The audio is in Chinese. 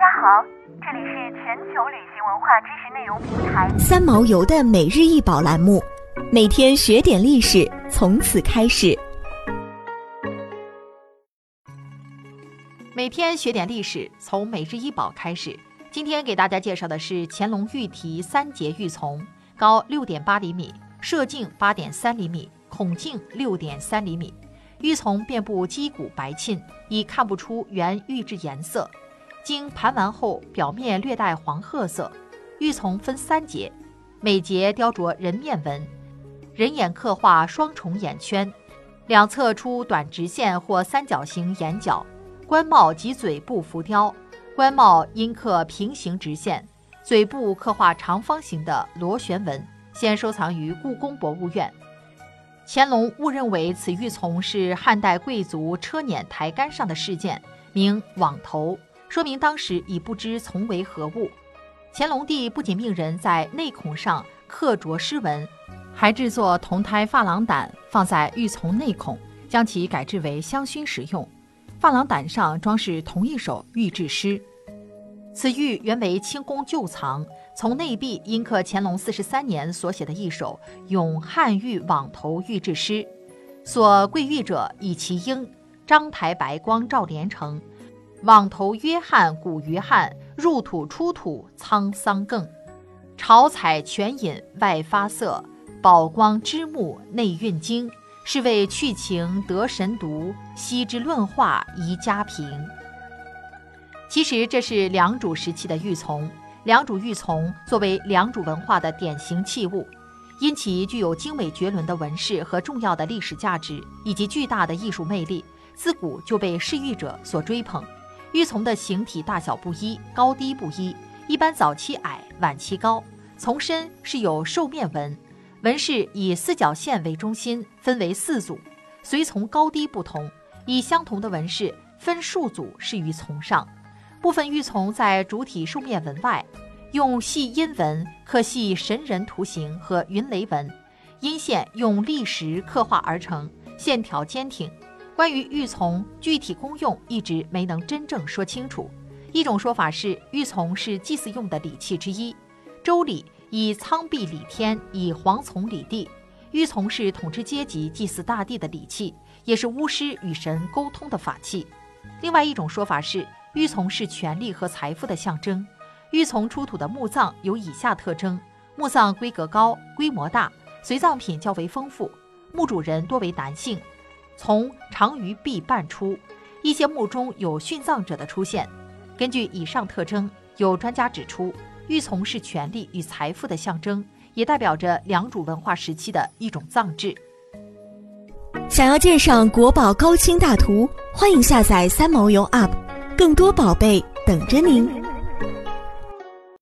家好，这里是全球旅行文化知识内容平台三毛游的每日一宝栏目，每天学点历史，从此开始。每天学点历史，从每日一宝开始。今天给大家介绍的是乾隆御题三节玉琮，高六点八厘米，射径八点三厘米，孔径六点三厘米。玉琮遍布击鼓白沁，已看不出原玉质颜色。经盘完后，表面略带黄褐色。玉琮分三节，每节雕琢人面纹，人眼刻画双重眼圈，两侧出短直线或三角形眼角。冠帽及嘴部浮雕，冠帽阴刻平行直线，嘴部刻画长方形的螺旋纹，现收藏于故宫博物院。乾隆误认为此玉琮是汉代贵族车辇抬杆上的饰件，名网头，说明当时已不知从为何物。乾隆帝不仅命人在内孔上刻琢诗文，还制作铜胎珐琅胆放在玉琮内孔，将其改制为香薰使用。珐琅胆上装饰同一首玉制诗。此玉原为清宫旧藏。从内壁阴刻乾隆四十三年所写的一首咏汉玉网头玉制诗，所贵玉者以其英，章台白光照连城，网头约翰古于汉，入土出土沧桑更，朝彩泉隐外发色，宝光之目内蕴精，是为去情得神读，昔之论画宜家评。其实这是良渚时期的玉琮。良渚玉琮作为良渚文化的典型器物，因其具有精美绝伦的纹饰和重要的历史价值，以及巨大的艺术魅力，自古就被嗜玉者所追捧。玉琮的形体大小不一，高低不一，一般早期矮，晚期高。琮身是有兽面纹，纹饰以四角线为中心，分为四组，随从高低不同，以相同的纹饰分数组饰于从上。部分玉琮在主体兽面纹外，用细阴纹刻细神人图形和云雷纹，阴线用砾石刻画而成，线条坚挺。关于玉琮具体功用，一直没能真正说清楚。一种说法是，玉琮是祭祀用的礼器之一。周礼以苍璧礼天，以黄琮礼地。玉琮是统治阶级祭祀大地的礼器，也是巫师与神沟通的法器。另外一种说法是。玉琮是权力和财富的象征。玉琮出土的墓葬有以下特征：墓葬规格高、规模大，随葬品较为丰富，墓主人多为男性，从长于臂半出。一些墓中有殉葬者的出现。根据以上特征，有专家指出，玉琮是权力与财富的象征，也代表着良渚文化时期的一种葬制。想要鉴赏国宝高清大图，欢迎下载三毛游 App。更多宝贝等着您。